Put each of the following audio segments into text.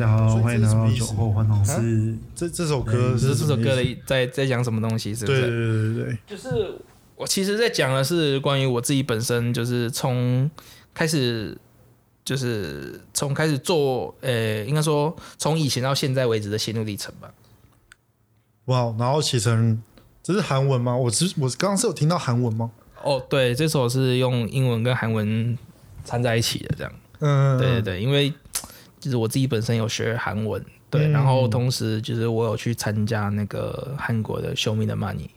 家好，欢迎来到酒后欢乐室。这这首歌是这首歌的，在在讲什么东西，是不对是？对对对对，就是我其实在讲的是关于我自己本身，就是从开始，就是从开始做，呃，应该说从以前到现在为止的心路历程吧。哇，然后写成这是韩文吗？我只我刚刚是有听到韩文吗？哦，对，这首是用英文跟韩文掺在一起的，这样。嗯，对对对，因为就是我自己本身有学韩文，对，嗯然后同时就是我有去参加那个韩国的 Show Me the Money。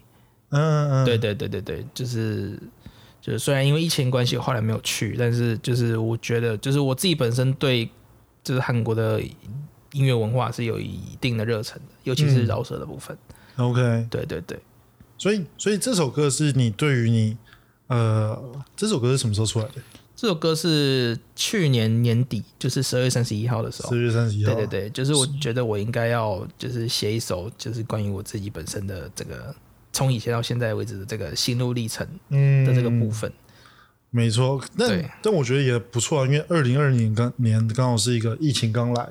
嗯嗯，对对对对对，就是就是虽然因为疫情关系，后来没有去，但是就是我觉得，就是我自己本身对就是韩国的音乐文化是有一定的热忱的，尤其是嗯饶舌的部分。，OK，对对对，所以所以这首歌是你对于你呃，这首歌是什么时候出来的？这首歌是去年年底，就是十二月三十一号的时候四。月三十一号，对对对，就是我觉得我应该要就是写一首，就是关于我自己本身的这个从以前到现在为止的这个心路历程嗯的这个部分。没错，但但我觉得也不错啊，因为二零二年刚年刚好是一个疫情刚来，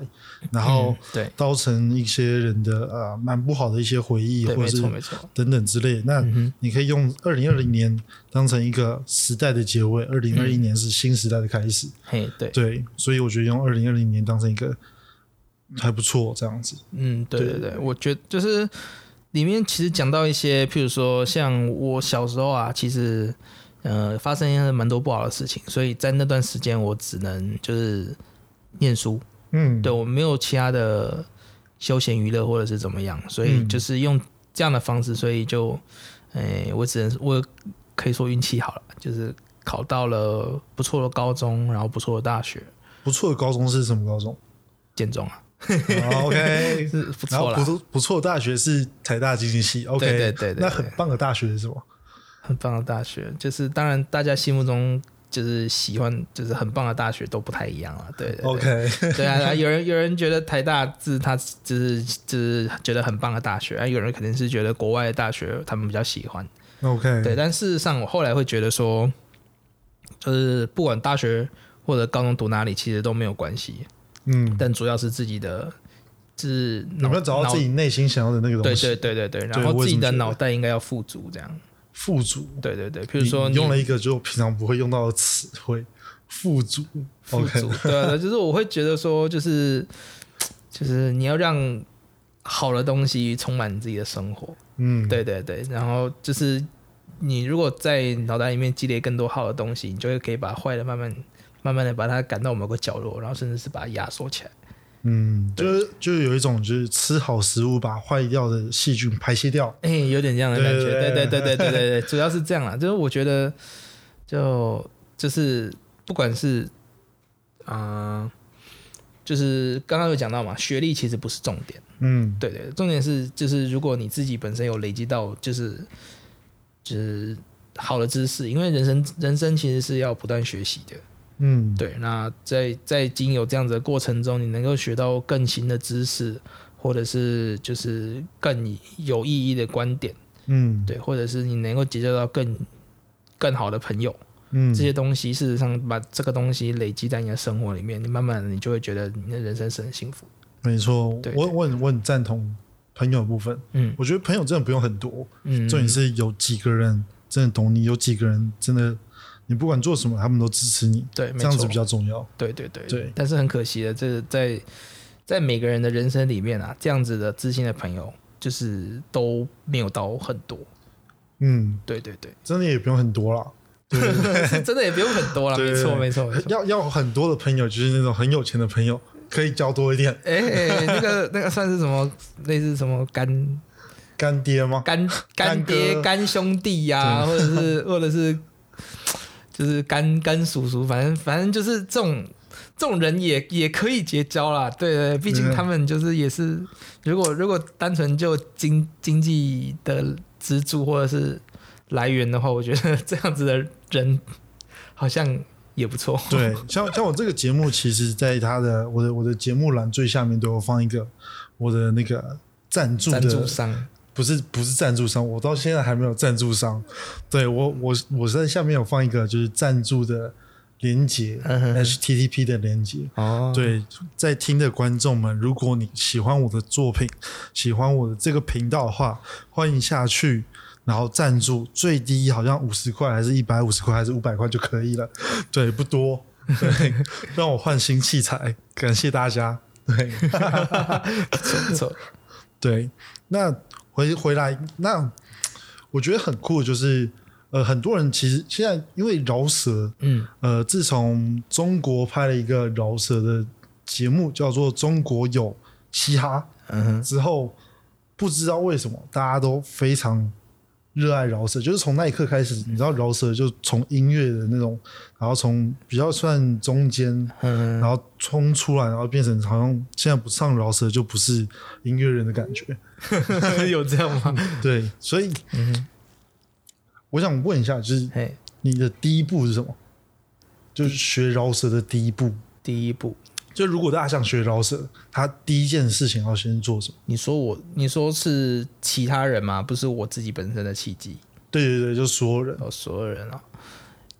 然后嗯对造成一些人的呃蛮不好的一些回忆，或者是。等等之类。那你可以用二零二零年当成一个时代的结尾，二零二一年是新时代的开始。嘿，对。对，所以我觉得用二零二零年当成一个还不错，这样子。嗯，对对对对，我觉得就是里面其实讲到一些，譬如说像我小时候啊，其实呃发生一些蛮多不好的事情，所以在那段时间我只能就是念书，嗯，对我没有其他的休闲娱乐或者是怎么样，所以嗯就是用这样的方式，所以就哎、我只能我可以说运气好了，就是考到了不错的高中，然后不错的大学，不错的高中是什么高中？建中啊，好？OK，是不错啦。不。错不错的大学是台大经济系，OK，对对对对。那很棒的大学是什么？很棒的大学，就是当然大家心目中就是喜欢就是很棒的大学都不太一样了，对对对。OK，对啊，有人有人觉得台大是他就是就是觉得很棒的大学，啊，有人肯定是觉得国外的大学他们比较喜欢，OK，对，但事实上我后来会觉得说，就是不管大学或者高中读哪里，其实都没有关系，嗯，但主要是自己的就是有没有找到自己内心想要的那个对东西？对对对对，对然后自己的脑袋应该要富足，这样，富足，对对对，比如说你你用了一个就平常不会用到的词汇，富足。富足，对啊，对 就是我会觉得说，就是就是你要让好的东西充满你自己的生活，嗯，对对对，然后就是你如果在脑袋里面积累更多好的东西，你就会可以把坏的慢慢慢慢的把它赶到某个角落，然后甚至是把它压缩起来。嗯就就有一种就是吃好食物把坏掉的细菌排泄掉。哎有点这样的感觉。对对对对对对主要是这样啦。就是我觉得就就是不管是啊就是刚刚有讲到嘛学历其实不是重点。嗯。对对重点是就是如果你自己本身有累积到就是就是好的知识因为人生人生其实是要不断学习的。嗯，对，那在在经有这样子的过程中，你能够学到更新的知识，或者是就是更有意义的观点，嗯，对，或者是你能够结交到更更好的朋友，嗯，这些东西，事实上把这个东西累积在你的生活里面，你慢慢的你就会觉得你的人生是很幸福。没错，对我我很我很赞同朋友的部分。嗯我觉得朋友真的不用很多，嗯，重点是有几个人真的懂你，有几个人真的你不管做什么，他们都支持你，对，这样子比较重要。对对对对但是很可惜的，这个在在每个人的人生里面啊，这样子的知心的朋友，就是都没有到很多。嗯，对对对，真的也不用很多了。是 真的也不用很多了，没错没错没错。要要很多的朋友，就是那种很有钱的朋友，可以交多一点。哎、哎那个那个算是什么？类似什么干干爹吗？干干爹、干兄弟呀、或者是或者是就是干干叔叔，反正反正就是这种这种人也也可以结交啦。对对，毕竟嗯他们就是也是，如果如果单纯就经经济的支柱或者是来源的话，我觉得 这样子的人好像也不错。对，像像我这个节目，其实在他的我的我的节目栏最下面都有放一个我的那个赞助赞助商，不是不是赞助商，我到现在还没有赞助商。对我我我在下面有放一个就是赞助的连接嗯哼，HTTP 的连接。哦，对，在听的观众们，如果你喜欢我的作品，喜欢我的这个频道的话，欢迎下去，然后赞助，最低好像五十块，还是一百五十块，还是五百块就可以了。对，不多。对，让我换新器材，感谢大家。对 不错，对，那回回来，那我觉得很酷就是，呃，很多人其实现在因为饶舌，嗯。呃，自从中国拍了一个饶舌的节目，叫做《中国有嘻哈嗯哼，》之后，不知道为什么大家都非常热爱饶舌，就是从那一刻开始，你知道饶舌就从音乐的那种，然后从比较算中间，嗯。然后冲出来，然后变成好像现在不唱饶舌就不是音乐人的感觉。哼，有这样吗？对，所以我想问一下，就是嘿，你的第一步是什么？就是学饶舌的第一步。第一步，就如果大家想学饶舌，他第一件事情要先做什么？你说我，你说是其他人吗？不是我自己本身的契机。对对对，就所有人。哦，所有人啊，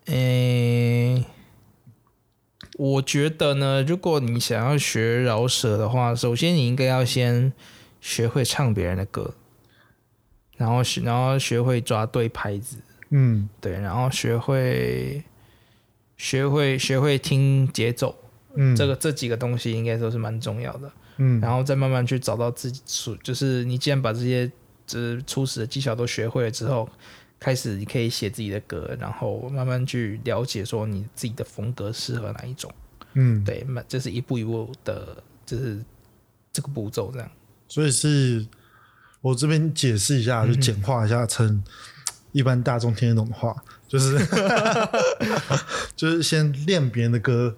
诶、我觉得呢，如果你想要学饶舌的话，首先你应该要先学会唱别人的歌，然后学，然后学会抓对拍子，嗯。对，然后学会学会学会听节奏，嗯，这个这几个东西应该都是蛮重要的。嗯，然后再慢慢去找到自己属，就是你既然把这些就是初始的技巧都学会了之后，开始你可以写自己的歌，然后慢慢去了解说你自己的风格适合哪一种。嗯，对，慢这是一步一步的，就是这个步骤这样。所以是我这边解释一下，就简化一下成一般大众听得懂的话，就是 就是先练别人的歌，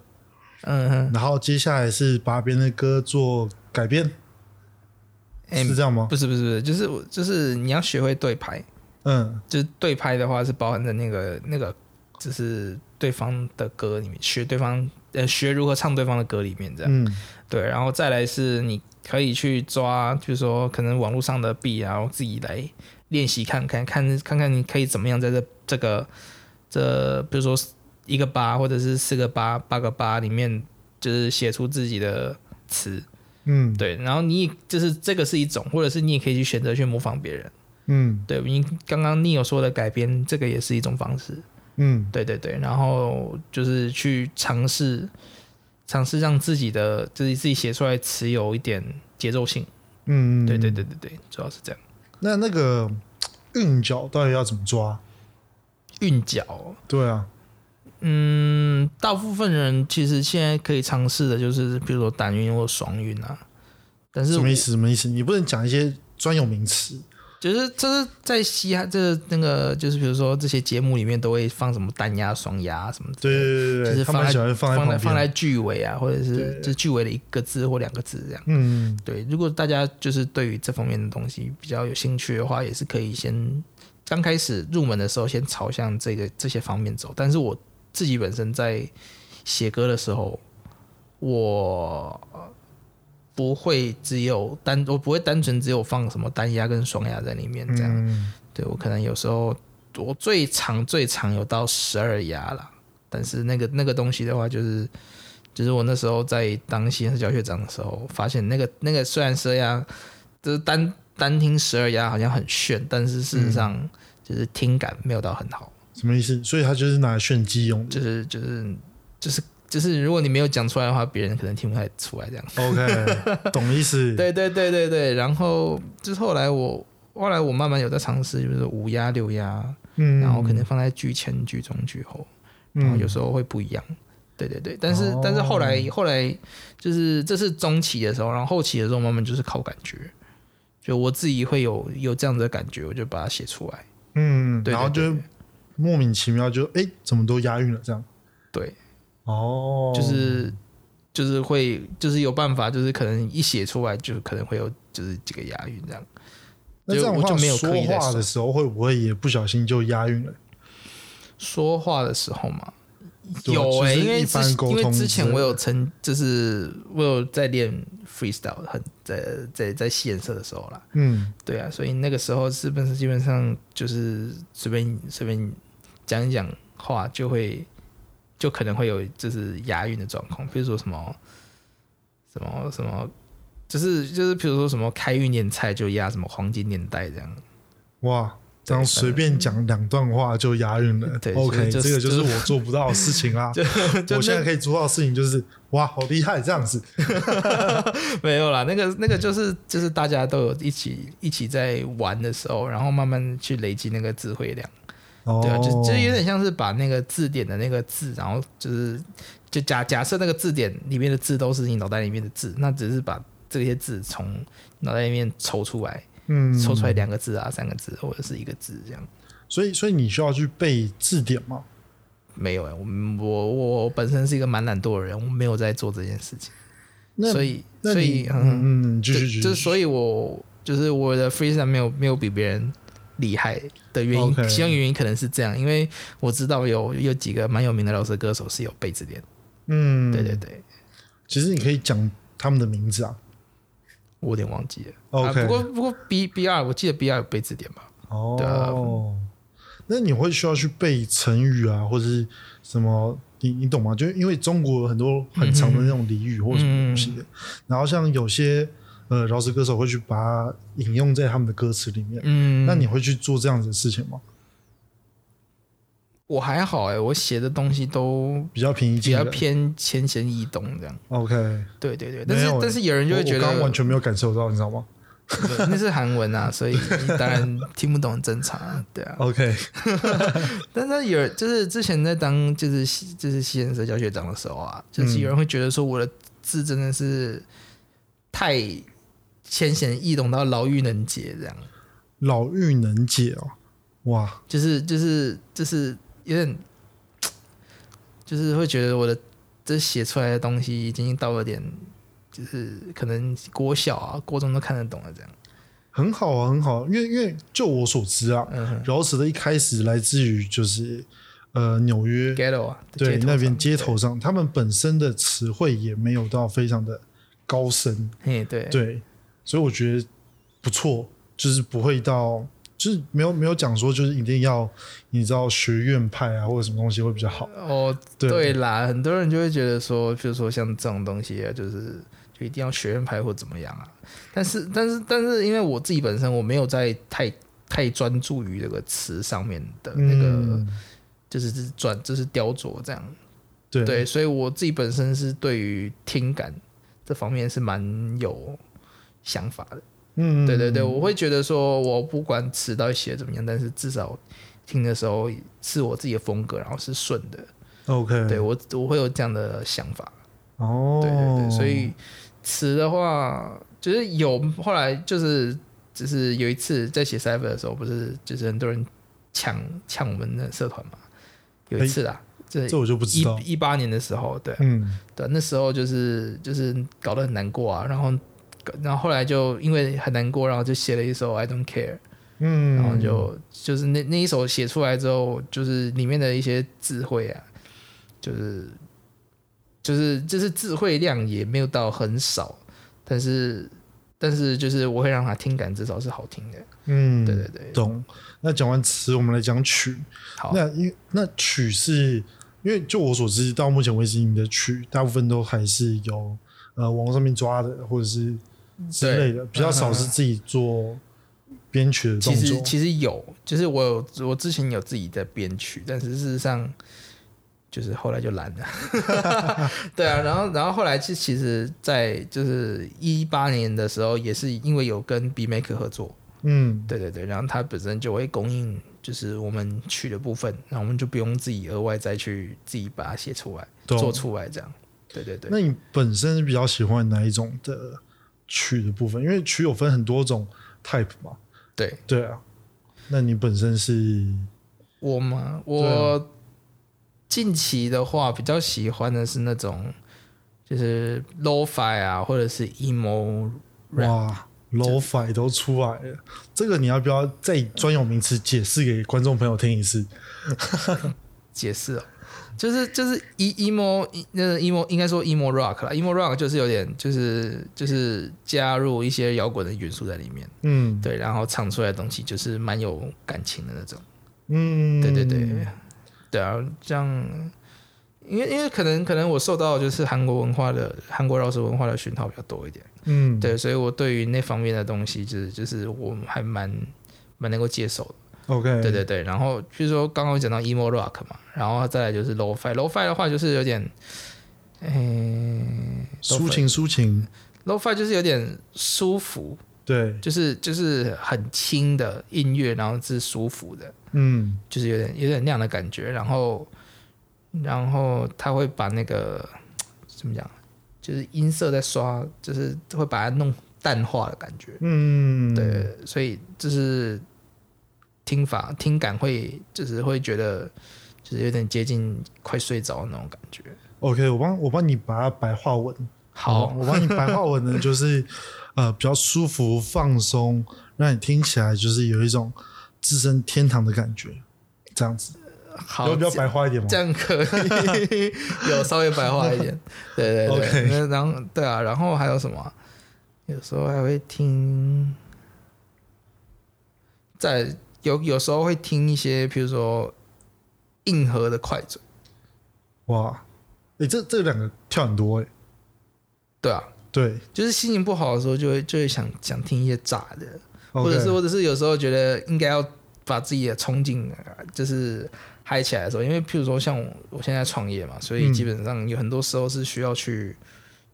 嗯哼，然后接下来是把别人的歌做改编，哎是这样吗？不是不是不是，就是我就是你要学会对拍，嗯。就是对拍的话是包含在那个那个，就是对方的歌里面，学对方呃学如何唱对方的歌里面这样。嗯。对，然后再来是你可以去抓，就是说可能网络上的币啊，然后自己来练习看看，看看看你可以怎么样在这这个这比如说一个八或者是四个八八个八里面，就是写出自己的词。嗯，对，然后你也就是这个是一种，或者是你也可以去选择去模仿别人。嗯对你刚刚你有说的改编，这个也是一种方式。嗯对对对，然后就是去尝试尝试让自己的自己自己写出来词有一点节奏性。嗯，对对对对对，主要是这样。那那个韵脚到底要怎么抓？韵脚，对啊，嗯，大部分人其实现在可以尝试的就是，比如说单韵或双韵啊。但是什么意思？什么意思？你不能讲一些专有名词。就是这是在嘻哈这那个就是比如说这些节目里面都会放什么单压、双压什么的，对对对对，就是放在们喜欢放在放在。放在句尾啊，或者是对就是句尾的一个字或两个字这样。嗯对，如果大家就是对于这方面的东西比较有兴趣的话，也是可以先刚开始入门的时候先朝向这个这些方面走。但是我自己本身在写歌的时候，我不会只有单，我不会单纯只有放什么单压跟双压在里面这样。嗯对我可能有时候我最长最长有到十二压啦，但是那个那个东西的话，就是就是我那时候在当西和教学长的时候，发现那个那个虽然十二押就是单单听十二压好像很炫，但是事实上就是听感没有到很好，什么意思？所以他就是拿来炫技用的。就是就是就是就是如果你没有讲出来的话，别人可能听不太出来这样。OK，懂意思。对对对对对，然后就是后来我后来我慢慢有在尝试，就是五压六压。嗯，然后可能放在剧前、剧中、剧后，然后有时候会不一样。对对对，但是、哦但是后来后来就是这是中期的时候，然后后期的时候慢慢就是靠感觉，就我自己会有有这样子的感觉，我就把它写出来。嗯，对然后就莫名其妙就哎，怎么都押韵了这样。对，哦，就是就是会就是有办法，就是可能一写出来就可能会有就是几个押韵这样。那这样的话，就我就没有说话的时候会不会也不小心就押韵了？说话的时候嘛，有哎、就是因为因为之前我有曾就是我有在练 freestyle，很在在在戏演社的时候啦，嗯对啊，所以那个时候是不是基本上就是随便随便讲一讲话就会就可能会有就是押韵的状况，比如说什么什么什么，就是就是比如说什么开运年菜就押什么黄金年代这样。哇，这样随便讲两段话就押韵了。对 OK，就是这个就是我做不到的事情 啦。就我现在可以做到的事情就是，哇，好厉害，这样子。没有啦，那个那个就是就是大家都有一起一起在玩的时候，然后慢慢去累积那个智慧量。哦，对啊，就就有点像是把那个字典的那个字，然后就是就假假设那个字典里面的字都是你脑袋里面的字，那只是把这些字从脑袋里面抽出来，嗯，抽出来两个字啊、三个字或者是一个字这样。所以，所以你需要去背字典吗？没有哎、我我我本身是一个蛮懒惰的人，我没有在做这件事情，那所以所以嗯，就是，就是所以我就是我的 freestyle 没有没有比别人厉害的原因其中原因可能是这样，因为我知道有有几个蛮有名的饶舌歌手是有背字典，嗯，对对对。其实你可以讲他们的名字啊。我有点忘记了。OK 啊、不过不过 B B R 我记得 B R 有背字典吧？对啊哦，那你会需要去背成语啊，或者是什么？你你懂吗？就因为中国有很多很长的那种俚语或者什么东西的，然后像有些呃饶舌歌手会去把它引用在他们的歌词里面。嗯，那你会去做这样子的事情吗？我还好哎、我写的东西都比较平易比较。偏浅显易懂这样。OK，对对对，但是但是有人就会觉得我我完全没有感受到，你知道吗那是韩文啊，所以你当然听不懂很正常啊，对啊。？OK，但是有就是之前在当就是就是西人社教学长的时候啊，就是有人会觉得说我的字真的是太浅显易懂到牢狱能解这样。老妪能解哦，哇，就是就是就是有点，就是会觉得我的这写出来的东西已经到了点，就是可能国小啊、国中都看得懂了这样。很好啊，很好啊，因为因为就我所知啊，饶舌的一开始来自于就是呃纽约，ghetto 啊，对那边街头上，他们本身的词汇也没有到非常的高深，嘿对。对，所以我觉得不错，就是不会到，就是没有没有讲说就是一定要你知道学院派啊或者什么东西会比较好，哦，对对啦，很多人就会觉得说，比如说像这种东西啊，就是就一定要学院派或怎么样啊。但是但是但是，因为我自己本身我没有在太太专注于这个词上面的那个，嗯，就是就是转就是雕琢这样。对对，所以我自己本身是对于听感这方面是蛮有想法的。嗯，对对对，我会觉得说，我不管词到底写的怎么样，但是至少听的时候是我自己的风格，然后是顺的。OK，对我我会有这样的想法。哦，对对对，所以词的话，就是有后来就是只是有一次在写 cipher 的时候，不是就是很多人抢抢我们的社团嘛，有一次啊，这这我就不知道，一一八年的时候，对啊嗯对，那时候就是就是搞得很难过啊，然后然后后来就因为很难过，然后就写了一首 I don't care，嗯，然后就就是那那一首写出来之后，就是里面的一些智慧啊，就是就是就是智慧量也没有到很少，但是但是就是我会让他听感至少是好听的，嗯，对对对，懂。那讲完词，我们来讲曲。好，那因那曲是因为就我所知，到目前为止，你的曲大部分都还是有呃网络上面抓的，或者是之类的，比较少是自己做编曲的动其实。其实有，就是我有我之前有自己在编曲，但是事实上就是后来就懒了。对啊，然后然后后来其其实，在就是一八年的时候，也是因为有跟 B Maker 合作，嗯，对对对，然后他本身就会供应就是我们曲的部分，那我们就不用自己额外再去自己把它写出来、懂做出来这样。对对对，那你本身是比较喜欢哪一种的曲的部分？因为曲有分很多种 type 嘛。对对啊，那你本身是我吗？我近期的话比较喜欢的是那种就是 lo-fi 啊，或者是 emo rap。哇 low fi 都出来了，这个你要不要再以专有名词解释给观众朋友听一次？解释哦，就是就是 e emo 那个 emo 应该说 emo rock 啦，emo rock 就是有点就是就是加入一些摇滚的元素在里面，嗯。对，然后唱出来的东西就是蛮有感情的那种，嗯，对对对，对啊，这样因为因为可能可能我受到就是韩国文化的韩国饶舌文化的熏陶比较多一点，嗯，对，所以我对于那方面的东西就是就是我还蛮蛮能够接受的。，OK，对对对，然后譬如说刚刚有讲到 emo rock 嘛，然后再来就是 low fi，low fi 的话就是有点，诶、抒情抒情，low fi 就是有点舒服，对，就是就是很轻的音乐，然后是舒服的，嗯，就是有点有点那样的感觉，然后然后他会把那个怎么讲，就是音色在刷，就是会把它弄淡化的感觉，嗯，对，所以就是听法听感会就是会觉得就是有点接近快睡着的那种感觉。，OK，我帮我帮你把它白话文，好，我帮你白话文呢，就是呃比较舒服放松，让你听起来就是有一种置身天堂的感觉，这样子，好，有比较白话一点吗这？样可以，有稍微白话一点。对对对然后对啊，然后还有什么啊？有时候还会听，在有有时候会听一些，比如说硬核的快嘴。哇，诶，这这两个跳很多诶，对啊，对。就是心情不好的时候，就会就会想想听一些炸的。或者是或者是有时候觉得应该要把自己的冲劲呃就是嗨起来的时候，因为譬如说像我我现在创业嘛，所以嗯。基本上有很多时候是需要去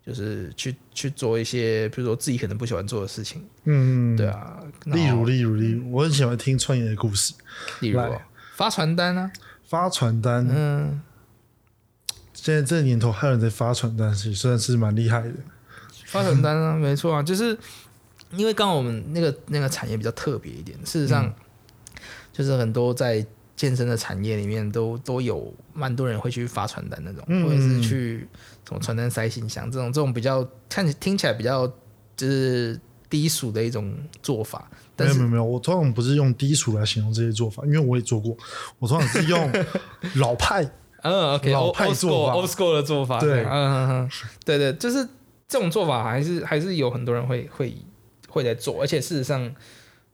就是去去做一些，比如说自己可能不喜欢做的事情，嗯，对，啊，例如例如例如，我很喜欢听创业的故事，例如来发传单啊，发传单，嗯，现在这年头还有人在发传单，是算是蛮厉害的。发传单啊，没错啊，就是因为刚好我们那个那个产业比较特别一点，事实上、就是很多在健身的产业里面都都有蛮多人会去发传单那种，嗯或者是去什么传单塞信箱这种这种比较看起听起来比较就是低俗的一种做法，没但是有没有没有，我通常不是用低俗来形容这些做法，因为我也做过。我通常是用 老派，嗯，OK，老派做法 old school 的做法，对嗯嗯嗯，对对，就是这种做法还是还是有很多人会会会在做，而且事实上，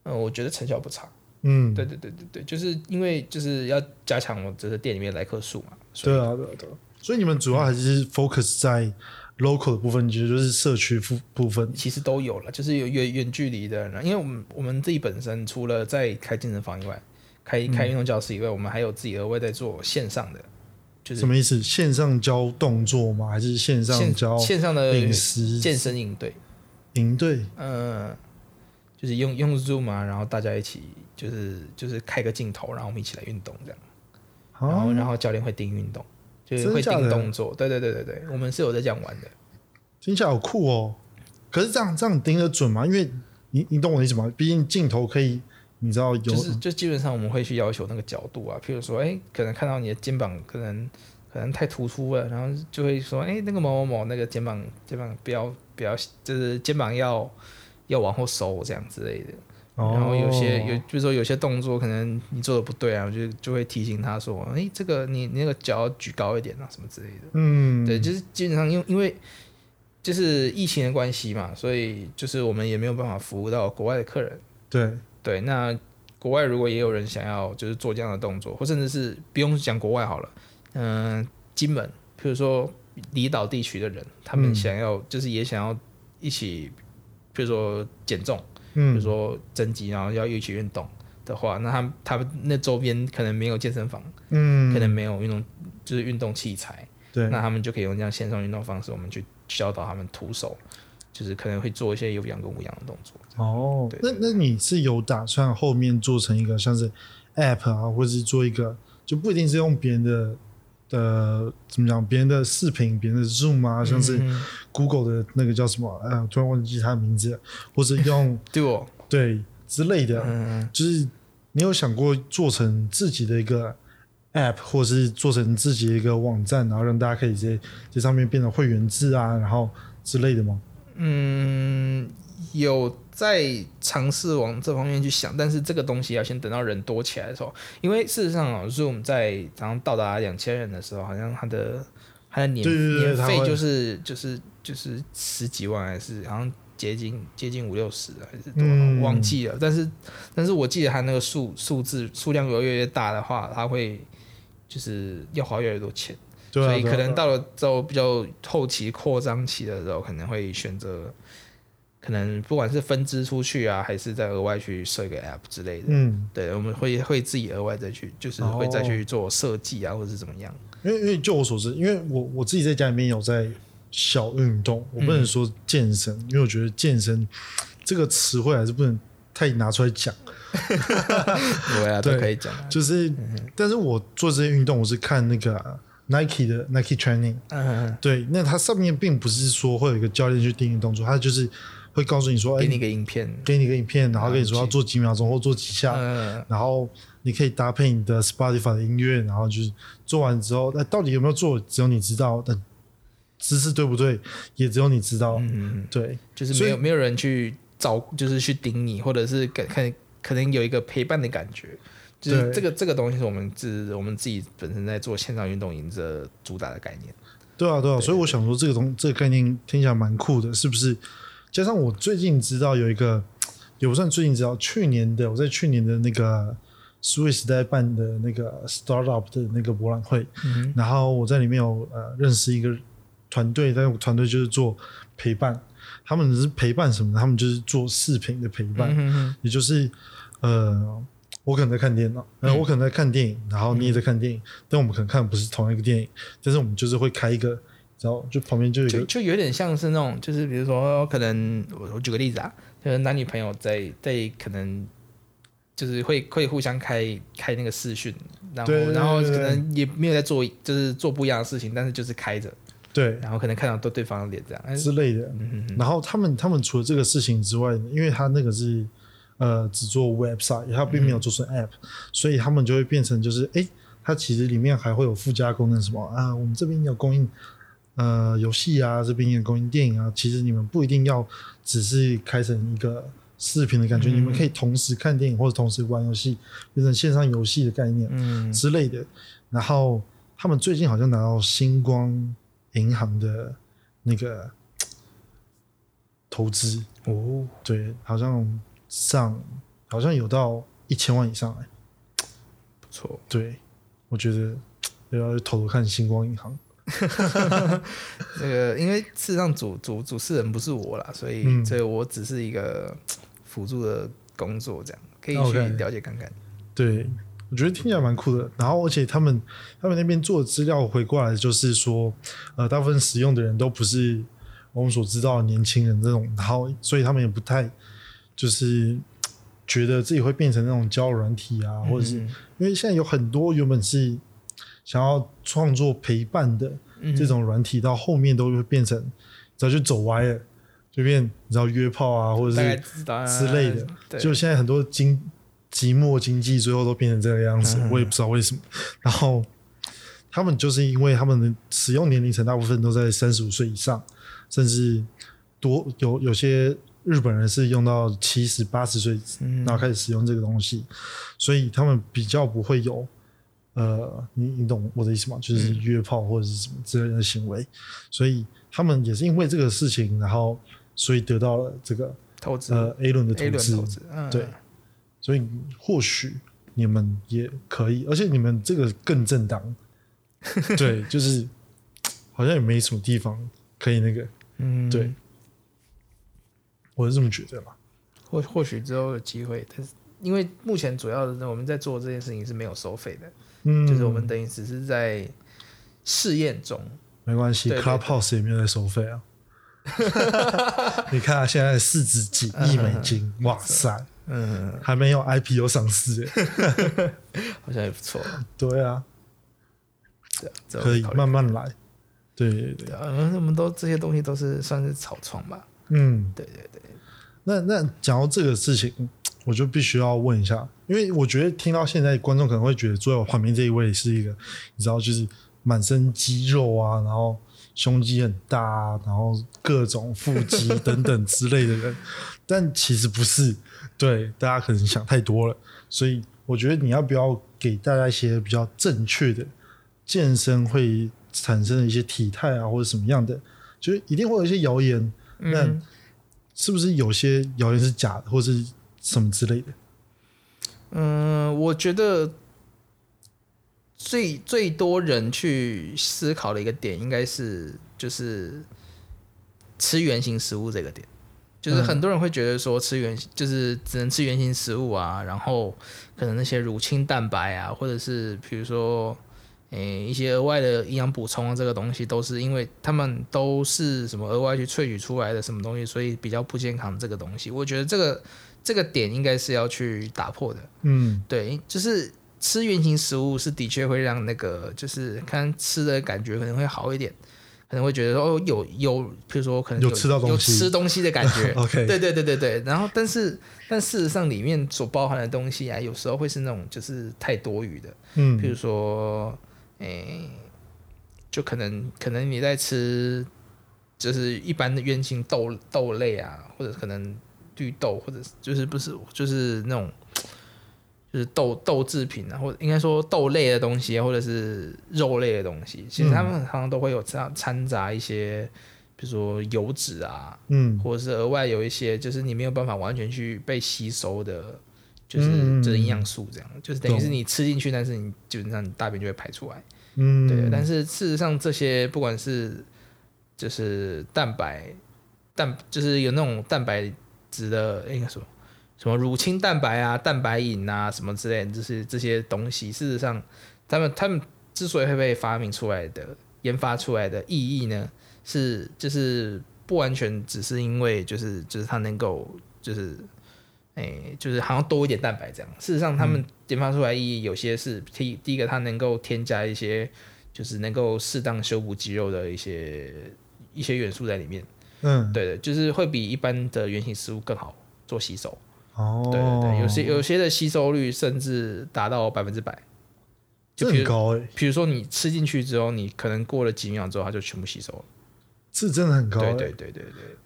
呃，我觉得成效不差。嗯，对对对对对，就是因为就是要加强我这个店里面来客数嘛，对啊对啊对啊。所以你们主要还是 focus 在 local 的部分，其实就是社区部部分。其实都有了，就是有远远距离的人，因为我们我们自己本身除了在开健身房以外，开开运动教室以外，我们还有自己额外在做线上的，就是什么意思？线上教动作吗？还是线上线教线上的饮食健身营队，营队？嗯，就是用用 Zoom 啊，然后大家一起就是就是开个镜头，然后我们一起来运动这样，然后啊，然后教练会盯运动，就是会盯动作，对对对对对，我们是有在这样玩的。听起来好酷哦。可是这样这样盯得准吗？因为你你懂我的意思吗？毕竟镜头可以，你知道有就是就基本上我们会去要求那个角度啊，譬如说，哎、可能看到你的肩膀可能可能太突出了，然后就会说，哎、那个某某某那个肩膀肩膀不要不要，就是肩膀要要往后收这样之类的。哦然后有些有，比如说有些动作可能你做的不对啊，我就就会提醒他说，哎、这个你你那个脚要举高一点啊，什么之类的。嗯，对，就是基本上因为因为就是疫情的关系嘛，所以就是我们也没有办法服务到国外的客人。对，对，那国外如果也有人想要就是做这样的动作，或甚至是不用讲国外好了，嗯、金门，比如说离岛地区的人，他们嗯想要、就是也想要一起，比如说减重，比嗯，如说增肌，然后要一起运动的话，那他们他们那周边可能没有健身房，嗯，可能没有运动就是运动器材，对，那他们就可以用这样线上运动方式，我们去教导他们徒手，就是可能会做一些有氧跟无氧的动作。哦，对那那你是有打算后面做成一个像是 App 啊，或者是做一个就不一定是用别人的的怎么讲，别人的视频，别人的 Zoom 啊，像是嗯。Google 的那个叫什么，呃，突然忘记它的名字了，或者用 对哦，对之类的，嗯，就是你有想过做成自己的一个 App，或是做成自己的一个网站，然后让大家可以在这上面变成会员制啊，然后之类的吗？嗯，有在尝试往这方面去想，但是这个东西要先等到人多起来的时候，因为事实上啊，Zoom 在然后到达两千人的时候，好像它的它的年年费就是就是就是十几万，还是好像接近接近五六十还是多少，嗯忘记了。但是但是我记得它那个数数字数量如果越来越大的话，它会就是要花越来越多钱。所以可能到了之后比较后期扩张期的时候，可能会选择，可能不管是分支出去啊，还是再额外去设一个 app 之类的。嗯，对，我们会会自己额外再去，就是会再哦去做设计啊，或者是怎么样。因为因为就我所知，因为我我自己在家里面有在小运动，我不能说健身，因为我觉得健身这个词汇还是不能太拿出来讲。对啊，都可以讲啊。就是，但是我做这些运动，我是看那个啊 Nike 的 Nike Training，对，那它上面并不是说会有一个教练去定义动作，它就是会告诉你说，哎、给你个影片。给你个影片，然后跟你说啊要做几秒钟或做几下，嗯，然后你可以搭配你的 Spotify 的音乐，然后就是做完之后，那到底有没有做，只有你知道，但姿势对不对，也只有你知道。嗯，对，就是没有没有人去找，就是去顶你，或者是可可可能有一个陪伴的感觉。就是这个这个东西是我们自我们自己本身在做线上运动营这主打的概念。对啊，对啊，所以我想说这个东这个概念听起来蛮酷的，是不是？加上我最近知道有一个，也不算最近知道，去年的我在去年的那个 Swiss 在办的那个 Startup 的那个博览会，嗯然后我在里面有呃认识一个团队，但是我团队就是做陪伴，他们是陪伴什么呢？他们就是做视频的陪伴，嗯哼也就是呃，我可能在看电脑，然后，我可能在看电影，然后你也在看电影，但我们可能看的不是同一个电影，但是我们就是会开一个，然后就旁边就有就就有点像是那种，就是比如说，可能我我举个例子啊，就是男女朋友在在可能就是会会互相开开那个视讯，然后然后可能也没有在做，就是做不一样的事情，但是就是开着，对。然后可能看到对对方的脸这样，哎之类的。嗯哼然后他们他们除了这个事情之外，因为他那个是呃只做 website，他并没有做成 app，、所以他们就会变成就是诶，它其实里面还会有附加功能，什么啊，我们这边有供应呃游戏啊，这边也有供应电影啊，其实你们不一定要只是开成一个视频的感觉，你们可以同时看电影或者同时玩游戏，变成线上游戏的概念。嗯之类的。然后他们最近好像拿到星光银行的那个投资，哦，对，好像上好像有到一千万以上哎、不错，对，我觉得要投投看星光银行。这个因为事实上主主主持人不是我啦，所以嗯所以我只是一个辅助的工作，这样可以去了解看看。对，我觉得听起来蛮酷的。然后，而且他们他们那边做的资料回过来，就是说，呃，大部分使用的人都不是我们所知道的年轻人这种，然后所以他们也不太就是觉得自己会变成那种交友软体啊，或者是嗯因为现在有很多原本是想要创作陪伴的嗯这种软体，到后面都会变成只要就走歪了，就变你知道约炮啊，或者是之类的。就现在很多经寂寞经济最后都变成这个样子，嗯我也不知道为什么。然后他们就是因为他们的使用年龄层大部分都在三十五岁以上，甚至多有有些日本人是用到七十八十岁，嗯然后开始使用这个东西，所以他们比较不会有。呃，你你懂我的意思吗？就是约炮或者是什么之类的行为，所以他们也是因为这个事情，然后所以得到了这个投资。呃 A 轮的投资，投资，嗯，对，所以或许你们也可以，而且你们这个更正当，对，就是好像也没什么地方可以那个，嗯，对，我是这么觉得嘛。或或许之后有机会，但是因为目前主要的我们在做这件事情是没有收费的，嗯，就是我们等于只是在试验中，没关系，Clubhouse 也没有在收费啊。你看啊，现在市值几亿美金，哇塞，嗯，还没有 IPO 上市欸，好像也不错，对啊，对啊，可以慢慢来。对对对，嗯啊，我们都这些东西都是算是草创吧，嗯，对对对，那那讲到这个事情，我就必须要问一下，因为我觉得听到现在观众可能会觉得坐在我旁边这一位是一个，你知道，就是满身肌肉啊，然后胸肌很大啊，然后各种腹肌等等之类的人，但其实不是，对，大家可能想太多了，所以我觉得你要不要给大家一些比较正确的健身会产生的一些体态啊，或者什么样的，就是一定会有一些谣言，那嗯。是不是有些谣言是假的，或是什么之类的？嗯，我觉得最最多人去思考的一个点，应该是就是吃原形食物这个点。就是很多人会觉得说吃原就是只能吃原形食物啊，然后可能那些乳清蛋白啊，或者是比如说诶、一些额外的营养补充啊，这个东西都是因为他们都是什么额外去萃取出来的什么东西，所以比较不健康。这个东西，我觉得这个这个点应该是要去打破的。嗯。对，就是吃原型食物是的确会让那个就是看吃的感觉可能会好一点，可能会觉得说哦有有，比如说可能有吃到东西。有吃东西的感觉。OK，对对对对对，然后但是但事实上里面所包含的东西啊，有时候会是那种就是太多余的，嗯，比如嗯说，诶、就可能可能你在吃就是一般的原形豆豆类啊，或者可能绿豆，或者是就是不是就是那种 就是豆豆制品啊，或者应该说豆类的东西啊，或者是肉类的东西，其实他们常常都会有掺掺杂一些，比如说油脂啊，嗯。或者是额外有一些就是你没有办法完全去被吸收的，就是、嗯。就是营养素这样，就是等于是你吃进去，但是你基本上你大便就会排出来。嗯，对，但是事实上这些不管是就是蛋白蛋，就是有那种蛋白质的应该说什么乳清蛋白啊、蛋白饮啊什么之类的，就是这些东西，事实上他们他们之所以会被发明出来的、研发出来的意义呢，是就是不完全只是因为就是就是它能够就是。诶，就是好像多一点蛋白这样。事实上，他们研发出来意义有些是第第一个，它能够添加一些就是能够适当修补肌肉的一些一些元素在里面。嗯，对的，就是会比一般的原型食物更好做吸收。哦，对对对，有些有些的吸收率甚至达到百分之百。就很高哎，比如说你吃进去之后，你可能过了几秒之后，它就全部吸收了。这真的很高哎，对对对对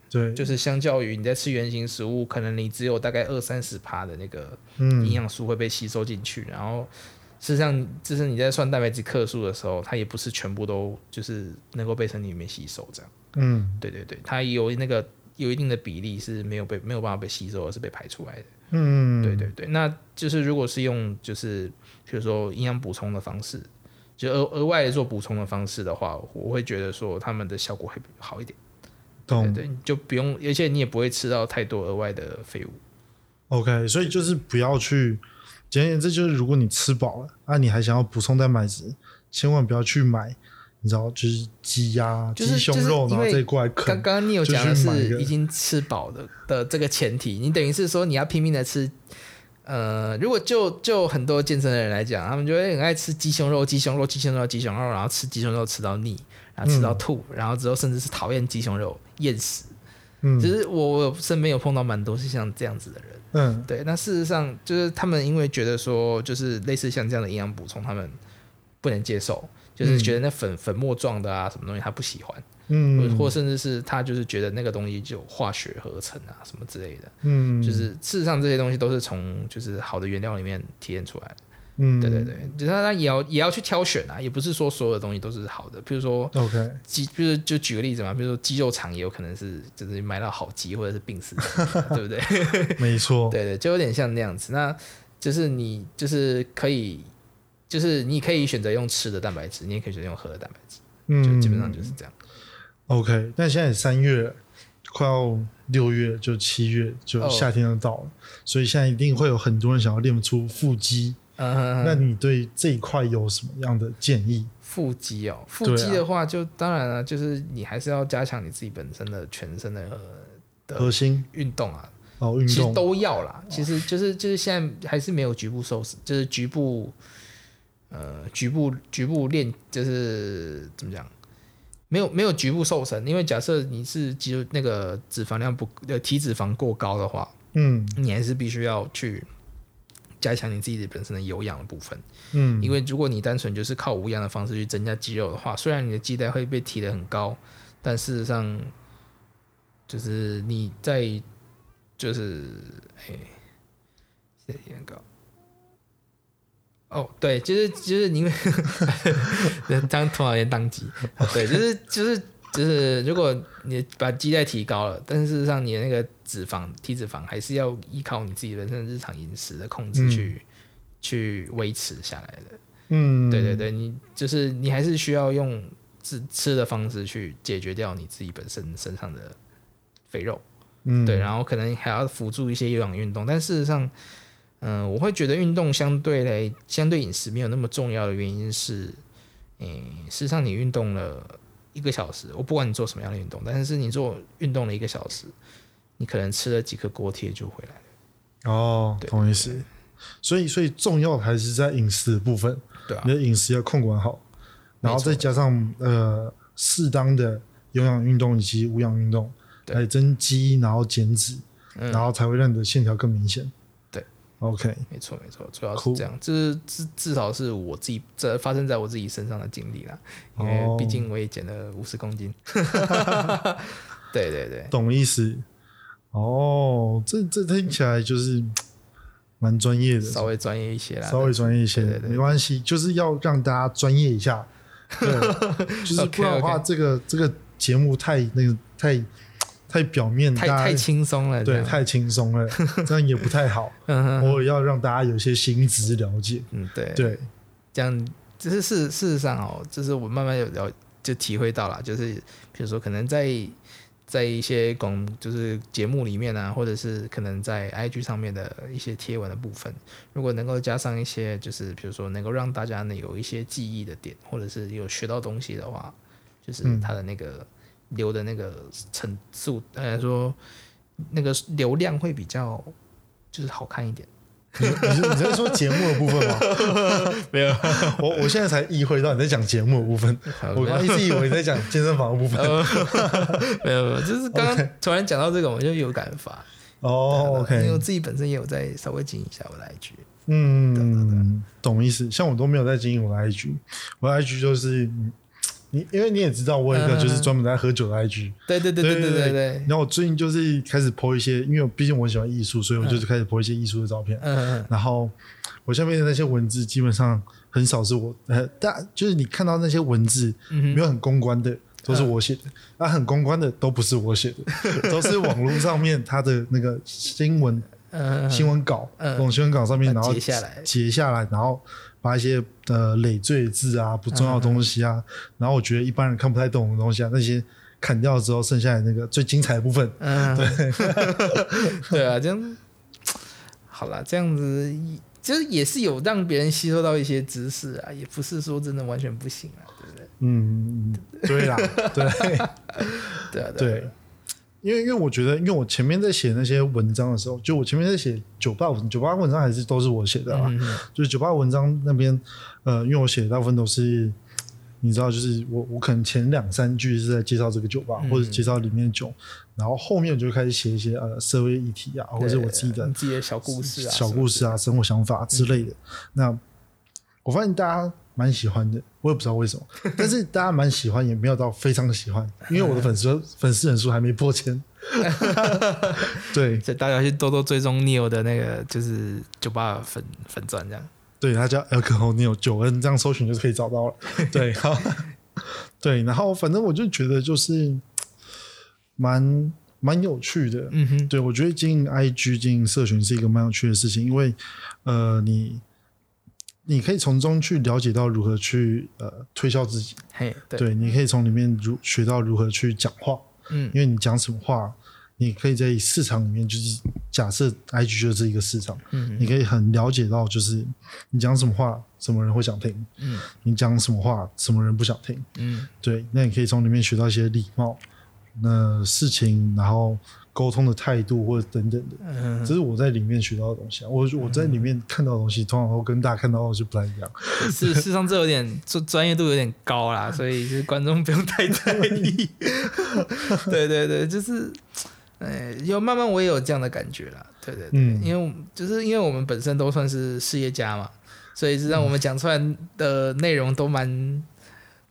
对，对，就是相较于你在吃原型食物，可能你只有大概二三十趴的那个嗯营养素会被吸收进去，然后事实上，就是你在算蛋白质克数的时候，它也不是全部都就是能够被身体里面吸收这样。嗯对对对，它有那个有一定的比例是没有被没有办法被吸收，而是被排出来的。嗯，对对对，那就是如果是用就是比如说营养补充的方式，就额额外做补充的方式的话，我会觉得说他们的效果会好一点。对懂对，你就不用，而且你也不会吃到太多额外的废物。OK，所以就是不要去，简而言之就是，如果你吃饱了，啊，你还想要补充蛋白质，千万不要去买，你知道，就是鸡呀、就是鸡胸肉，然后再过来啃。刚刚你有就讲的是已经吃饱的的这个前提，你等于是说你要拼命的吃。呃，如果就就很多健身的人来讲，他们就会很爱吃鸡胸肉、鸡胸肉、鸡胸肉、鸡胸肉，然后吃鸡胸肉吃到腻，然后吃到吐，然后之后甚至是讨厌鸡胸肉、厌食。嗯其实我我身边有碰到蛮多是像这样子的人，嗯对。那事实上就是他们因为觉得说，就是类似像这样的营养补充，他们不能接受，就是觉得那粉、粉末状的啊什么东西他不喜欢。嗯，或或甚至是他就是觉得那个东西就化学合成啊什么之类的，嗯，就是事实上这些东西都是从就是好的原料里面提炼出来的。嗯，对对对，就是他也要也要去挑选啊，也不是说所有的东西都是好的。比如说，OK，鸡，就是就举个例子嘛，比如说鸡肉肠也有可能是就是买到好鸡或者是病死的，对不对？没错，对对，就有点像那样子。那就是你就是可以，就是你可以选择用吃的蛋白质，你也可以选择用喝的蛋白质，嗯，就基本上就是这样。OK。那现在三月，快要六月，就七月，就哦夏天就到了，所以现在一定会有很多人想要练出腹肌。嗯那你对这一块有什么样的建议？腹肌哦，腹肌的话就当然了，就是你还是要加强你自己本身的全身的呃的核心运动啊，哦，运其实，都要啦。其实就是就是现在还是没有局部瘦身，就是局部呃局部局部练，就是怎么讲？没有没有局部瘦身，因为假设你是肌肉那个脂肪量不呃体脂肪过高的话，嗯你还是必须要去加强你自己本身的有氧的部分。嗯，因为如果你单纯就是靠无氧的方式去增加肌肉的话，虽然你的肌带会被提得很高，但事实上就是你在就是哎，谢谢很高？哦，对，就是就是因为 当头脑有点宕机，对，就是就是就是，如果你把肌带提高了，但是事实上你的那个脂肪体脂肪还是要依靠你自己本身的日常饮食的控制嗯。去、去维持下来的。嗯，对对对，你就是你还是需要用吃吃的方式去解决掉你自己本身身上的肥肉，嗯，对，然后可能还要辅助一些有氧运动，但事实上，嗯、我会觉得运动相对来相对饮食没有那么重要的原因是，诶、事实上你运动了一个小时，我不管你做什么样的运动，但是你做运动了一个小时，你可能吃了几颗锅贴就回来了，哦，对懂意。思。所以，所以重要的还是在饮食的部分，对啊。你，的饮食要控管好，然后再加上呃适当的有氧运动以及无氧运动对。来增肌，然后减脂，嗯。然后才会让你的线条更明显。对，OK，没错没错，主要是这样，这至至少是我自己这发生在我自己身上的经历啦，因为哦。毕竟我也减了五十公斤，对对对。懂意思。哦，这这听起来就是蛮专业的，稍微专业一些啦，稍微专业一些，对对对。没关系，就是要让大家专业一下。对，就是不然的话这个这个节目太那个太太表面，太太轻松了，对太轻松了，这样也不太好。嗯哼。偶尔要让大家有些薪资了解。嗯对，对，这样就是事事实上哦，就是我慢慢有了就体会到了，就是比如说可能在在一些广就是节目里面啊，或者是可能在 IG 上面的一些贴文的部分，如果能够加上一些就是比如说能够让大家呢有一些记忆的点，或者是有学到东西的话，就是嗯。它的那个留的那个层数，呃说那个流量会比较就是好看一点。你你你在说节目的部分吗？没有，我我现在才意会到你在讲节目的部分，我一直以为你在讲健身房的部分。呃，没有没有，就是刚刚突然讲到这个，我就有感发。哦因为我自己本身也有在稍微经营一下我的 IG。嗯，懂意思。像我都没有在经营我的 IG，我的 IG 就是嗯你，因为你也知道，我有一个就是专门在喝酒的 IG。对对对对对对对，然后我最近就是开始 po 一些，因为我毕竟我很喜欢艺术，所以我就是开始 po 一些艺术的照片。嗯嗯然后我下面的那些文字基本上很少是我，呃，但就是你看到那些文字嗯没有很公关的，都是我写的；那、很公关的都不是我写的，都是网络上面他的那个新闻嗯，新闻稿，嗯。那种新闻稿上面，然后截下来。截下来，然后把一些呃累赘字啊、不重要的东西啊，然后我觉得一般人看不太懂的东西啊，那些砍掉之后，剩下的那个最精彩的部分，嗯，对。对啊，这样好啦，这样子就是也是有让别人吸收到一些知识啊，也不是说真的完全不行啊，对不对？嗯，对啦，对。对啊，对啊对。因为因为我觉得，因为我前面在写那些文章的时候，就我前面在写酒吧文酒吧文章还是都是我写的啊，嗯嗯就是酒吧文章那边，呃，因为我写的大部分都是，你知道，就是我我可能前两三句是在介绍这个酒吧、嗯或者介绍里面的酒，然后后面我就开始写一些呃社会议题啊，或者我自己的自己的小故事啊，小故事啊、生活想法之类的。嗯。那我发现大家蛮喜欢的，我也不知道为什么，但是大家蛮喜欢，也没有到非常的喜欢，因为我的粉丝粉丝人数还没破千。对所以大家去多多追踪 Neil 的那个就是酒吧粉粉钻这样。对，他叫 Alcohol Neil 九 N，这样搜寻就可以找到了。对，好，对，然后反正我就觉得就是蛮蛮有趣的。嗯哼，对我觉得经营 IG 经营社群是一个蛮有趣的事情，因为呃，你你可以从中去了解到如何去呃推销自己，嘿，对，对，你可以从里面如学到如何去讲话，嗯。因为你讲什么话，你可以在市场里面就是假设 IG 就是一个市场，嗯。你可以很了解到就是你讲什么话，什么人会想听，嗯。你讲什么话，什么人不想听，嗯。对，那你可以从里面学到一些礼貌，那事情，然后沟通的态度或者等等的。嗯，这是我在里面学到的东西啊！我我在里面看到的东西，通常都跟大家看到的东西不太一样。事事实上这有点专专业度有点高啦，所以就是观众不用太在意。对对对，就是，哎，有慢慢我也有这样的感觉啦。对对对，嗯因为就是因为我们本身都算是事业家嘛，所以是让我们讲出来的内容都蛮。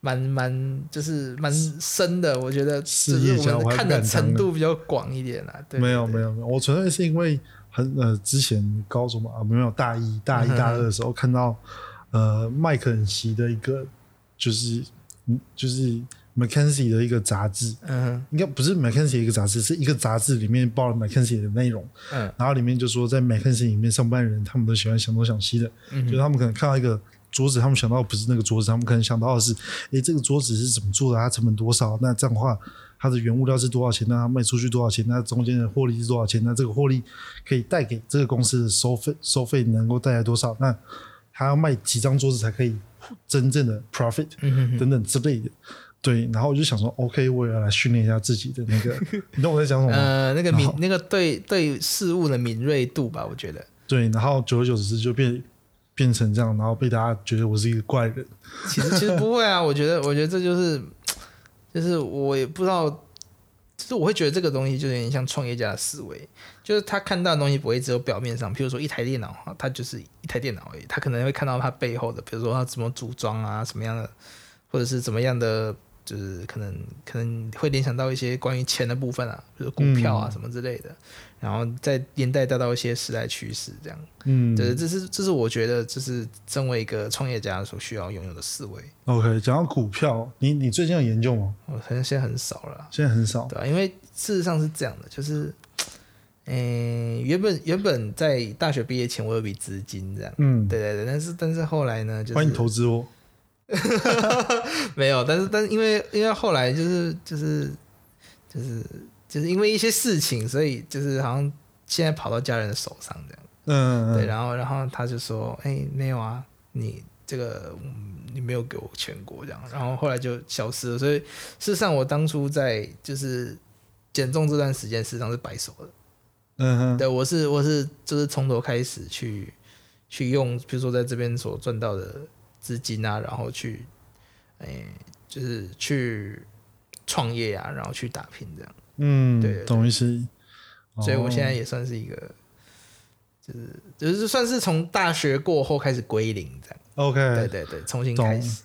蛮蛮就是蛮深的，我觉得只是我看的程度比较广一点啦。对，没有没有没有，我纯粹是因为很呃之前高中嘛啊没有大一大一大二的时候看到呃麦肯锡的一个就是嗯就是 McKinsey 的一个杂志，嗯应该不是 McKinsey 的一个杂志，是一个杂志里面报了 McKinsey 的内容，嗯然后里面就说在 McKinsey 里面上班的人他们都喜欢想东想西的，嗯就是他们可能看到一个桌子，他们想到不是那个桌子，他们可能想到的是，诶，这个桌子是怎么做的？它成本多少？那这样的话，它的原物料是多少钱？那它卖出去多少钱？那中间的获利是多少钱？那这个获利可以带给这个公司的收费收费能够带来多少？那他要卖几张桌子才可以真正的 profit 嗯等等之类的。对，然后我就想说，OK，我也要来训练一下自己的那个，你懂我在讲什么吗？呃，那个敏那个对对事物的敏锐度吧，我觉得。对，然后久而久之就变变成这样，然后被大家觉得我是一个怪人。其实其实不会啊，我觉得我觉得这就是就是我也不知道，就是我会觉得这个东西就有点像创业家的思维，就是他看到的东西不会只有表面上，比如说一台电脑哈，它就是一台电脑而已，他可能会看到它背后的，比如说它怎么组装啊，什么样的，或者是怎么样的。就是可能可能会联想到一些关于钱的部分啊，比如股票啊什么之类的，然后再连带带到一些时代趋势，这样。嗯，对，这是这是我觉得这是身为一个创业家所需要拥有的思维。OK，讲到股票，你你最近有研究吗？我现在很少了啦，现在很少。对啊，因为事实上是这样的，就是，嗯、原本原本在大学毕业前我有笔资金这样，嗯，对对对，但是但是后来呢，就是欢迎投资哦。没有，但是但是因为因为后来就是就是就是就是因为一些事情，所以就是好像现在跑到家人的手上这样。嗯，对，然后然后他就说：“哎、没有啊，你这个、嗯你没有给我全过这样。”然后后来就消失了。所以事实上，我当初在就是减重这段时间，事实上是白手的。嗯哼，对我是我是就是从头开始去去用，比如说在这边所赚到的资金啊，然后去哎、就是去创业啊，然后去打拼这样。嗯，对对懂意思。所以我现在哦也算是一个，就是就是算是从大学过后开始归零这样。OK，对对对，重新开始。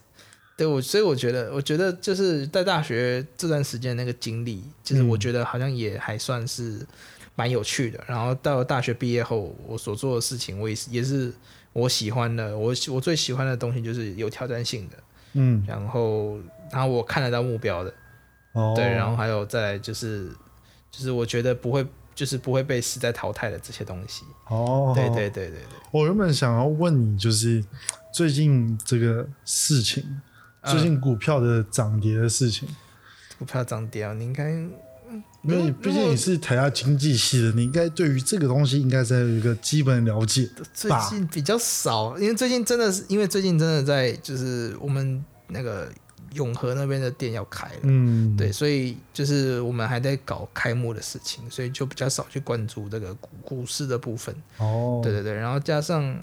对我，所以我觉得，我觉得就是在大学这段时间那个经历，就是我觉得好像也还算是蛮有趣的。然后到了大学毕业后，我所做的事情，我也是也是我喜欢的。我我最喜欢的东西就是有挑战性的，嗯，然后然后我看得到目标的，哦，对，然后还有再就是就是我觉得不会就是不会被时代淘汰的这些东西。哦，对对对对对，我原本想要问你，就是最近这个事情，嗯最近股票的涨跌的事情，股票涨跌啊，你应该因为毕竟你是台大经济系的，你应该对于这个东西应该是有一个基本了解。最近比较少，因为最近真的是因为最近真的在就是我们那个永和那边的店要开了，嗯，对，所以就是我们还在搞开幕的事情，所以就比较少去关注这个股股市的部分。哦，对对对，然后加上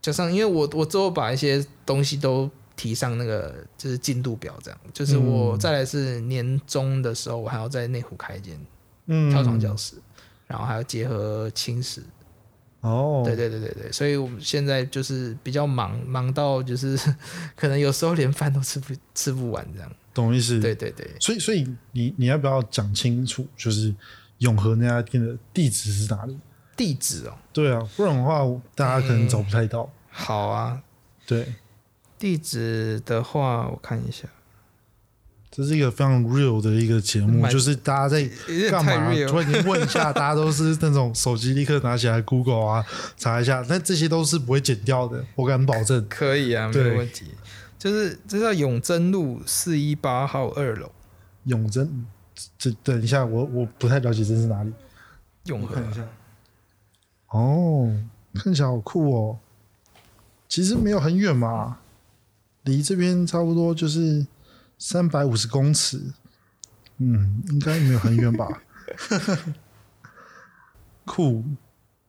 加上，因为我我之后把一些东西都提上那个就是进度表，这样。就是我嗯。再来是年终的时候，我还要在内湖开一间嗯，跳床教室，然后还要结合轻食。哦，对对对对对，所以我们现在就是比较忙，忙到就是 可能有时候连饭都吃不吃不完这样。懂意思。对对对，所以所以你你要不要讲清楚，就是永和那家店的地址是哪里？地址哦，对啊，不然的话大家可能找不太到。好啊，对，地址的话我看一下，这是一个非常 real 的一个节目，就是大家在干嘛然间问一下，大家都是那种手机立刻拿起来 Google 啊，查一下，但这些都是不会剪掉的，我敢保证。可以啊，没有问题。就是这叫永贞路四一八号二楼，永贞，这等一下，我我不太了解这是哪里，永和看一下。哦，看起来好酷哦。其实没有很远嘛，离这边差不多就是三百五十公尺。嗯，应该没有很远吧？酷，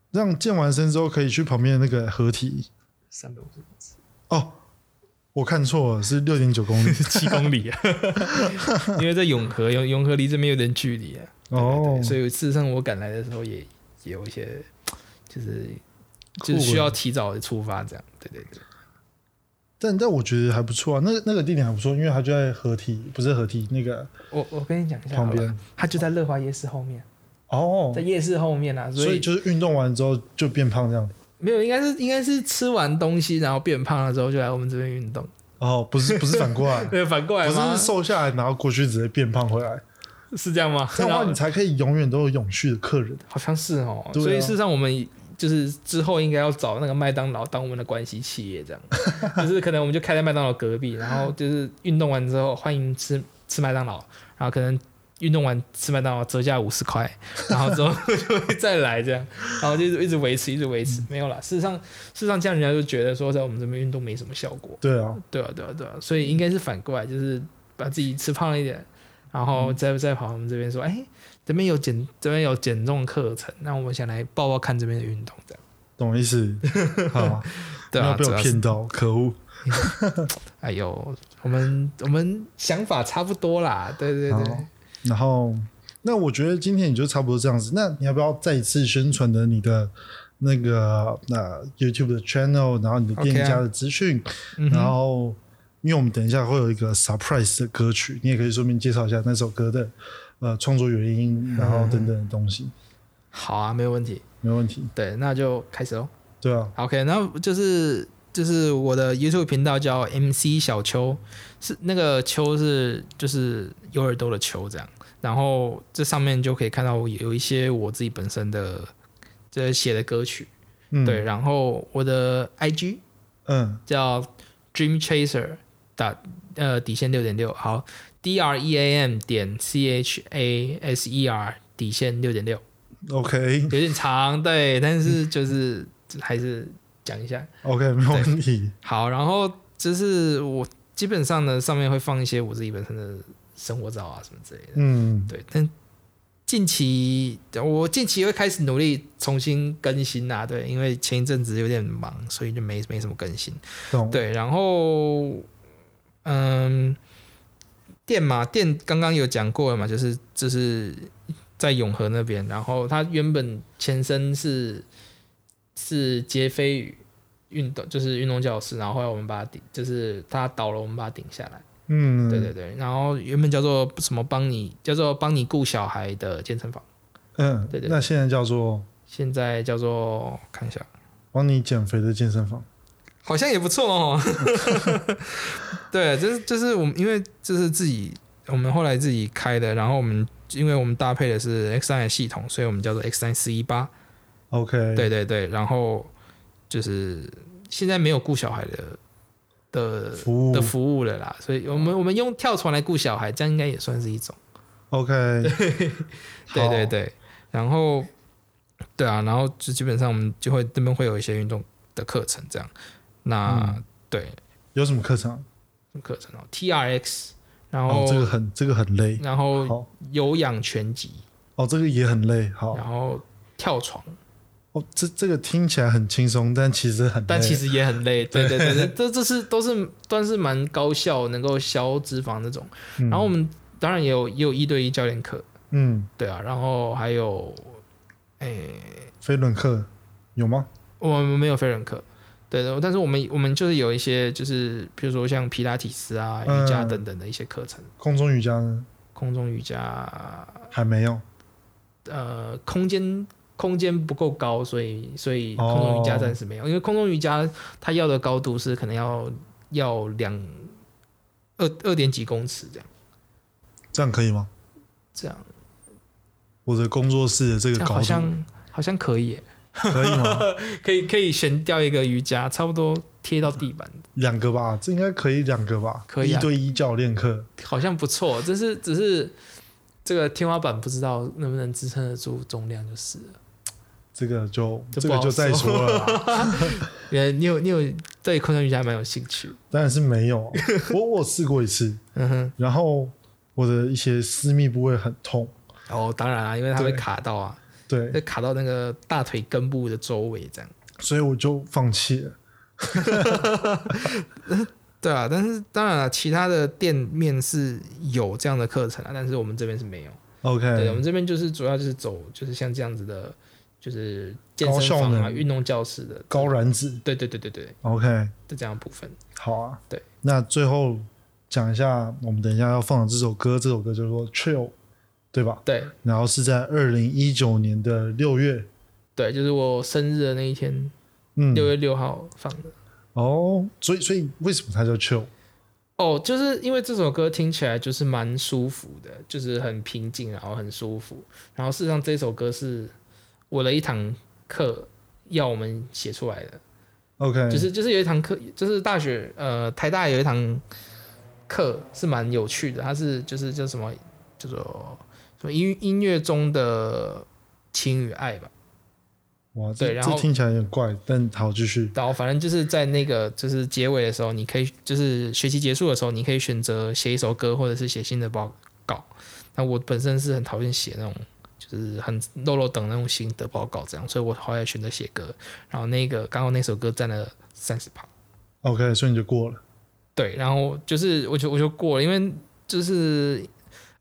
让健完身之后可以去旁边那个合体。三百五十公尺，哦，我看错了，是六点九公里。七公里啊，因为在永和，永永和离这边有点距离啊。哦，所以事实上我赶来的时候也也有一些，就是就是需要提早出发这样。对对对，但但我觉得还不错啊，那个那个地点还不错，因为它就在合体，不是合体那个我我跟你讲一下，旁边。它就在乐华夜市后面，哦在，夜市后面啊，所所以以就是运动完之后就变胖这样。没有，应该是应该是吃完东西然后变胖了之后就来我们这边运动。哦，不是不是反过来，对，反过来不？是瘦下来然后过去直接变胖回来，是这样吗？这样的话然后你才可以永远都有永续的客人。好像是哦，所以事实上我们就是之后应该要找那个麦当劳当我们的关系企业，这样，就是可能我们就开在麦当劳隔壁，然后就是运动完之后欢迎吃吃麦当劳，然后可能运动完吃麦当劳折价五十块，然后之后 就会再来这样，然后就一直维持一直维持，没有啦。事实上事实上这样人家就觉得说在我们这边运动没什么效果，对啊，对啊对啊对啊，所以应该是反过来，就是把自己吃胖了一点，然后再再跑我们这边说，哎。这边有减，这边有减重课程，那我们想来报报看这边的运动，这样懂意思？好，对啊，被我骗到，可恶！哎呦，我们我们想法差不多啦，对对对。然后，那我觉得今天你就差不多这样子。那你要不要再一次宣传的你的那个那 YouTube 的 channel，然后你的店家的资讯，然后因为我们等一下会有一个 surprise 的歌曲，你也可以顺便介绍一下那首歌的。呃，创作原因，然后等等的东西，好啊，没有问题，没问题。对，那就开始喽。对啊，OK，那就是就是我的 YouTube 频道叫 MC 小秋，是那个秋是就是有耳朵的秋这样。然后这上面就可以看到有一些我自己本身的这写的歌曲，对。然后我的 IG，嗯，叫 Dream Chaser 打呃底线六点六，好。D R E A M 点 C H A S E R 底线六点六，OK，有点长，对，但是就是还是讲一下，OK，没有问题。好，然后就是我基本上呢，上面会放一些我自己本身的生活照啊什么之类的，嗯，对。但近期我近期会开始努力重新更新啊，对，因为前一阵子有点忙，所以就没没什么更新。对，然后嗯。店嘛，店刚刚有讲过了嘛，就是就是在永和那边，然后它原本前身是是杰飞宇运动，就是运动教室，然后后来我们把它顶，就是它倒了，我们把它顶下来。嗯，对对对，然后原本叫做什么帮你，叫做帮你顾小孩的健身房。嗯，对对。那现在叫做现在叫做看一下，帮你减肥的健身房。好像也不错哦，对，就是就是我们因为这是自己我们后来自己开的，然后我们因为我们搭配的是 X 三的系统，所以我们叫做 X 三四一八，OK，对对对，然后就是现在没有顾小孩的的服务。的服务了啦，所以我们我们用跳床来顾小孩，这样应该也算是一种。OK，对对对，然后对啊，然后就基本上我们就会这边会有一些运动的课程这样。那对，有什么课程？什么课程哦？T R X，然后这个很这个很累，然后有氧拳击，哦，这个也很累，好，然后跳床，哦，这这个听起来很轻松，但其实很，但其实也很累，对对对，这这是都是都是蛮高效，能够消脂肪那种。然后我们当然也有也有一对一教练课，嗯，对啊，然后还有，哎，飞轮课有吗？我们没有飞轮课。对的，但是我们我们就是有一些，就是比如说像皮拉提斯啊、瑜伽等等的一些课程。空中瑜伽呢？空中瑜伽还没有。呃，空间空间不够高，所以所以空中瑜伽暂时没有，因为空中瑜伽它要的高度是可能要要两二二点几公尺这样。这样可以吗？这样，我的工作室的这个高度好像好像可以。可以吗？可以可以悬吊一个瑜伽，差不多贴到地板。两个吧，这应该可以两个吧？可以一对一教练课，好像不错。只是只是这个天花板不知道能不能支撑得住重量，就是了。这个就这个就再说了。你有你有对空中瑜伽蛮有兴趣？当然是没有。我我试过一次，嗯哼，然后我的一些私密部位很痛。哦，当然啊，因为它会卡到啊。对，会卡到那个大腿根部的周围，这样，所以我就放弃了。对啊，但是当然了，其他的店面是有这样的课程啊，但是我们这边是没有。OK，对，我们这边就是主要就是走，就是像这样子的，就是健身房啊、运动教室的高燃脂。对对对对对，OK 的这样部分。好啊，对，那最后讲一下，我们等一下要放的这首歌，这首歌叫做《Chill》。对吧？对，然后是在二零一九年的六月，对，就是我生日的那一天，嗯，六月六号放的。哦，所以所以为什么它叫 chill？哦，就是因为这首歌听起来就是蛮舒服的，就是很平静，然后很舒服。然后事实上这首歌是我的一堂课要我们写出来的。OK，就是就是有一堂课，就是大学呃台大有一堂课是蛮有趣的，它是就是叫什么叫做音音乐中的情与爱吧。哇，对然后这听起来有点怪，但好继续。然后反正就是在那个就是结尾的时候，你可以就是学期结束的时候，你可以选择写一首歌，或者是写新的报告。那我本身是很讨厌写那种就是很漏漏等那种新的报告这样，所以我后来选择写歌。然后那个刚好那首歌占了三十趴。OK，所以你就过了。对，然后就是我就我就过了，因为就是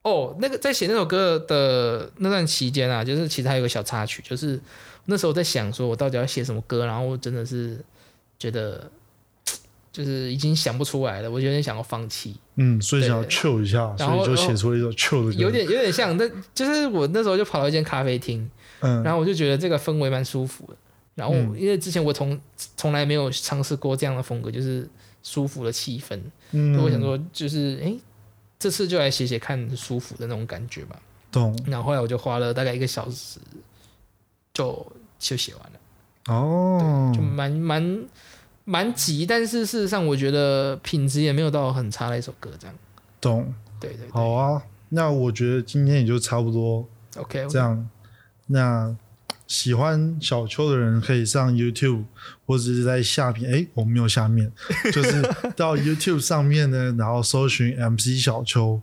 哦，那个在写那首歌的那段期间啊，就是其实还有个小插曲，就是那时候在想说我到底要写什么歌，然后我真的是觉得就是已经想不出来了，我有点想要放弃，嗯，所以想要 chill 一下，所以就写出了一首 chill 的歌。有点有点像，但就是我那时候就跑到一间咖啡厅，嗯，然后我就觉得这个氛围蛮舒服的。然后嗯因为之前我从从来没有尝试过这样的风格，就是舒服的气氛，嗯，所以我想说，就是哎、诶这次就来写写看舒服的那种感觉吧。懂然后后来我就花了大概一个小时，就就写完了，哦就，蛮蛮蛮急，但是事实上我觉得品质也没有到很差的一首歌，这样。懂。对对对好啊，那我觉得今天也就差不多，OK，这样。那喜欢小秋的人可以上 YouTube，或者是在下面，哎，我没有下面，就是到 YouTube 上面呢，然后搜寻 MC 小秋，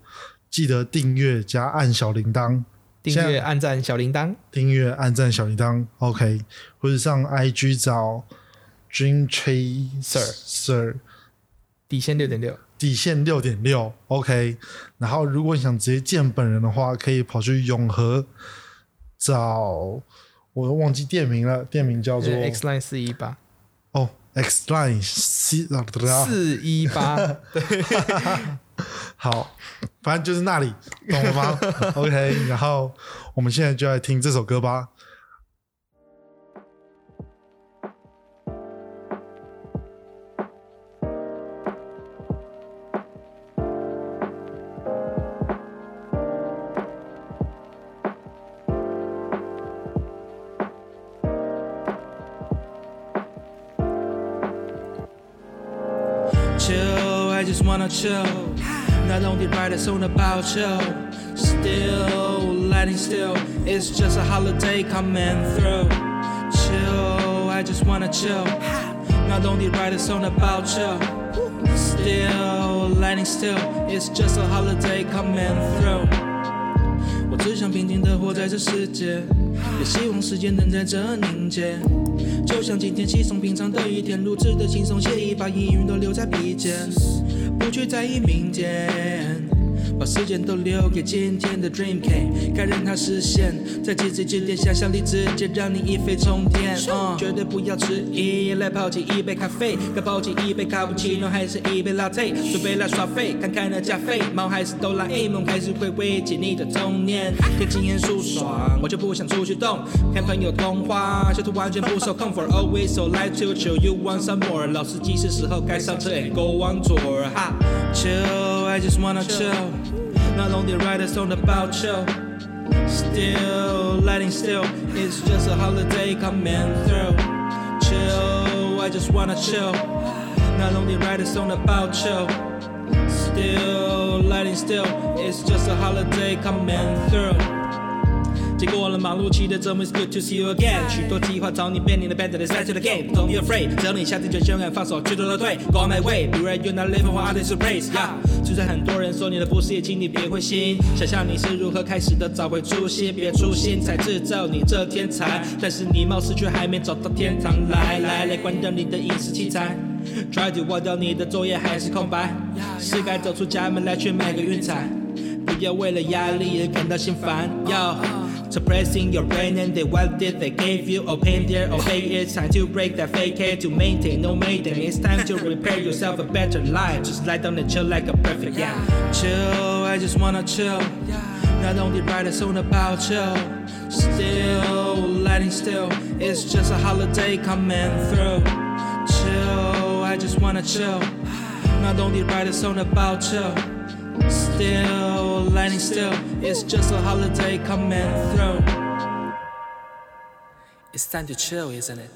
记得订阅加按小铃铛，订阅、按赞、小铃铛，订阅、按赞小铃铛，OK，或者上 IG 找 Dream Chaser Sir，底线六点六。底线六点六，OK。然后如果你想直接见本人的话，可以跑去永和找，我都忘记店名了，店名叫做 X line 四一八哦 X Line 啊，四一八，好，反正就是那里，懂了吗？OK。然后我们现在就来听这首歌吧。Chill，not only write a song about chill, still lighting still. It's just a holiday coming through. Chill, I just wanna chill. Not only write a song about chill, still lighting still. It's just a holiday coming through. 我只想平静地活在这世界，也希望时间能在这凝结。就像今天稀松平常的一天，如此的轻松惬意，把阴云都留在笔尖，不去在意明天，把时间都留给今天的 dream K，该让它实现，在极致之点，想象力直接让你一飞冲天。嗯，绝对不要迟疑，来泡起一杯咖啡，该泡起一杯卡布奇诺还是一杯 latte，准备来耍废，看看那加菲猫还是哆啦 A 梦，开始回味起你的童年，跟经验舒爽，我就不想出去动，看朋友通话，小图完全不受控，for always so like to chill you want some more，老司机是时候该上车 and go on tour，哈，chill I just wanna chill. Not only write a song about chill, still lighting still. It's just a holiday coming through. Chill, I just wanna chill. Not only write a song about chill, still lighting still. It's just a holiday coming through. 经过了忙碌期的折磨，It's good to see you again。许多计划找你变你的 band，let's back to the game。Don't be afraid，只要你下定决心，敢放手，去做了对。Go on my way，be ready you're not living for others praise。就算很多人说你的不是，也请你别灰心。想象你是如何开始的，找回初心，别粗心才制造你这天才。但是你貌似却还没找到天堂，来来来，关掉你的影视器材。Try to 忘掉你的作业还是空白，是该走出家门来去买个运彩。不要为了压力而感到心烦。Suppressing your brain and they what did they gave you? Open there, obey it's time to break that fake head to maintain no maiden. It's time to repair yourself a better life. Just lie down and chill like a perfect yeah. Chill, I just wanna chill. Not only write a song about chill, still lighting still. It's just a holiday coming through. Chill, I just wanna chill. Not only write a song about chill. Still lighting still, it's just a holiday coming through. It's time to chill, isn't it?